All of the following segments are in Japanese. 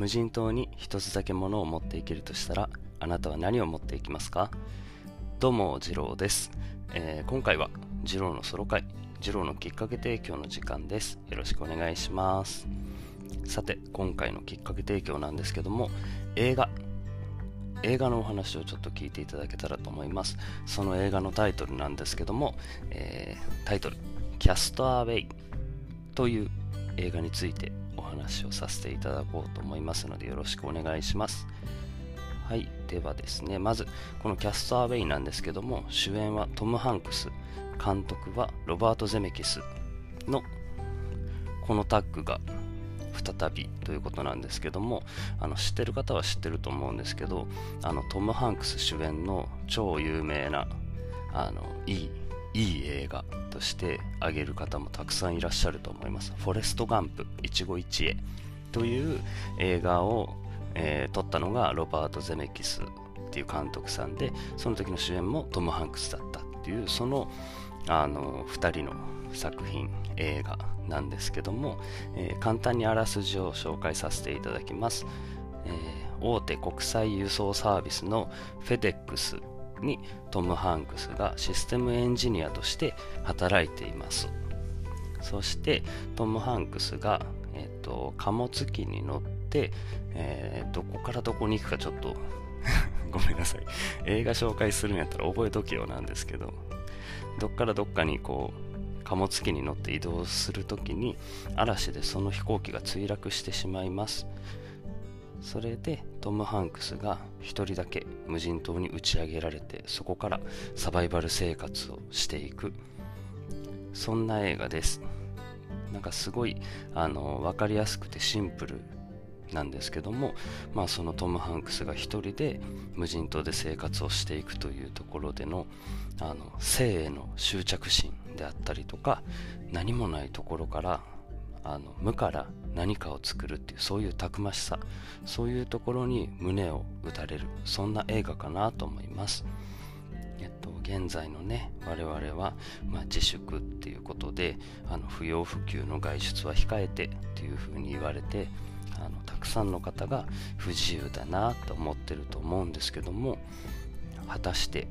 無人島に一つだけ物を持っていけるとしたらあなたは何を持っていきますか？どうも次郎です、えー、今回は次郎のソロ会次郎のきっかけ提供の時間です。よろしくお願いします。さて今回のきっかけ提供なんですけども映画。映画のお話をちょっと聞いていただけたらと思います。その映画のタイトルなんですけども、えー、タイトル「キャストアウェイ」という映画についてお話をさせていただこうと思いますのでよろしくお願いします。はい、ではですね、まずこのキャストアウェイなんですけども、主演はトム・ハンクス、監督はロバート・ゼメキスのこのタッグが再びということなんですけどもあの知ってる方は知ってると思うんですけどあのトム・ハンクス主演の超有名なあのいいいい映画として挙げる方もたくさんいらっしゃると思います。フォレスト・ガンプ一期一会という映画を、えー、撮ったのがロバート・ゼメキスっていう監督さんでその時の主演もトム・ハンクスだったっていうそのあの2人の作品映画なんですけども、えー、簡単にあらすじを紹介させていただきます、えー、大手国際輸送サービスのフェデックスにトム・ハンクスがシステムエンジニアとして働いています。そしてトム・ハンクスが、えーと、貨物機に乗って、えー、どこからどこに行くかちょっと ごめんなさい。映画紹介するんやったら覚えとけよなんですけどどっからどっかにこう貨物機に乗って移動するときに嵐でその飛行機が墜落してしまいます。それでトム・ハンクスが1人だけ無人島に打ち上げられてそこからサバイバル生活をしていく。そんな映画です。なんかすごいあの分かりやすくてシンプルなんですけども、まあ、そのトム・ハンクスが1人で無人島で生活をしていくというところでのあの性への執着心であったりとか何もないところからあの無から何かを作るっていうそういうたくましさそういうところに胸を打たれるそんな映画かなと思います。えっと現在のね我々は、まあ、自粛っていうことであの不要不急の外出は控えてっていうふうに言われてあのたくさんの方が不自由だなと思ってると思うんですけども果たして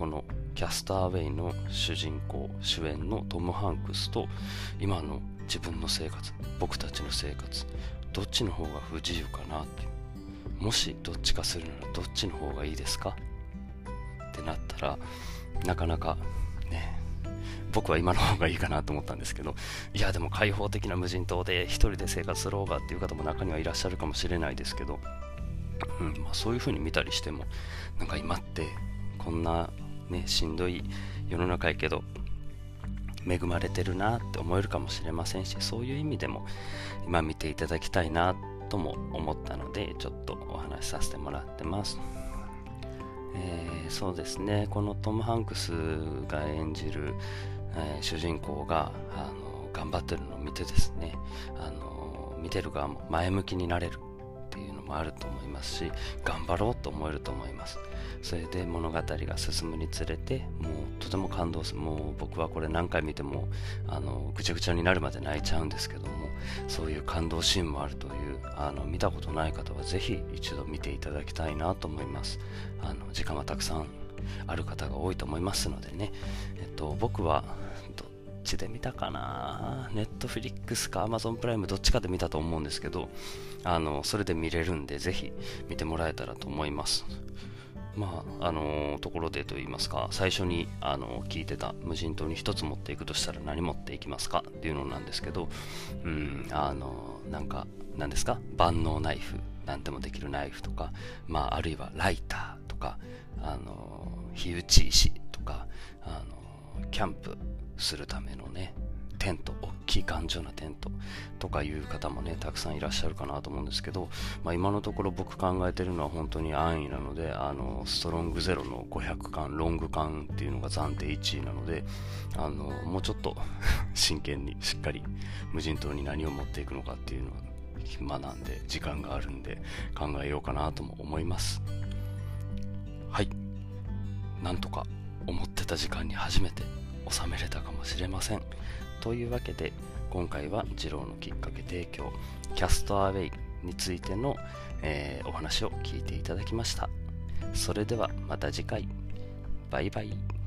このキャスターウェイの主人公主演のトム・ハンクスと今の自分の生活僕たちの生活どっちの方が不自由かなって。もしどっちかするならどっちの方がいいですか？ってなったらなかなかね僕は今の方がいいかなと思ったんですけどいやでも開放的な無人島で一人で生活する方がっていう方も中にはいらっしゃるかもしれないですけど、うんまあ、そういう風に見たりしてもなんか今ってこんなねしんどい世の中やけど恵まれてるなって思えるかもしれませんしそういう意味でも今見ていただきたいなとも思ったのでちょっとお話しさせてもらってます、えー、そうですね。このトム・ハンクスが演じる、えー、主人公があの頑張ってるのを見てですねあの見てる側も前向きになれるもあると思いますし頑張ろうと思えると思います。それで物語が進むにつれてもうとても感動する。もう僕はこれ何回見てもあのぐちゃぐちゃになるまで泣いちゃうんですけどもそういう感動シーンもあるというあの見たことない方はぜひ一度見ていただきたいなと思います。あの時間はたくさんある方が多いと思いますのでね、えっと、僕はちで見たかな。ネットフリックスかアマゾンプライムどっちかで見たと思うんですけどあのそれで見れるんでぜひ見てもらえたらと思います。まあ、あのところでと言いますか、最初に、あの聞いてた無人島に1つ持っていくとしたら何持っていきますか？っていうのなんですけど、うん、あのなんか、何ですか？万能ナイフ、何でもできるナイフとか、まあ、あるいはライターとか、あの火打ち石とか、あのキャンプするためのね、テント、大きい頑丈なテントとかいう方もね、たくさんいらっしゃるかなと思うんですけど、まあ、今のところ僕考えてるのは本当に安易なので、あの、ストロングゼロの500缶、ロング缶っていうのが暫定1位なので、あの、もうちょっと 真剣にしっかり無人島に何を持っていくのかっていうのは暇なんで、時間があるんで考えようかなとも思います。はい。なんとか思ってた時間に初めて収めれたかもしれません。というわけで今回は「次郎のきっかけ提供キャストアウェイ」についての、えー、お話を聞いていただきました。それではまた次回。バイバイ。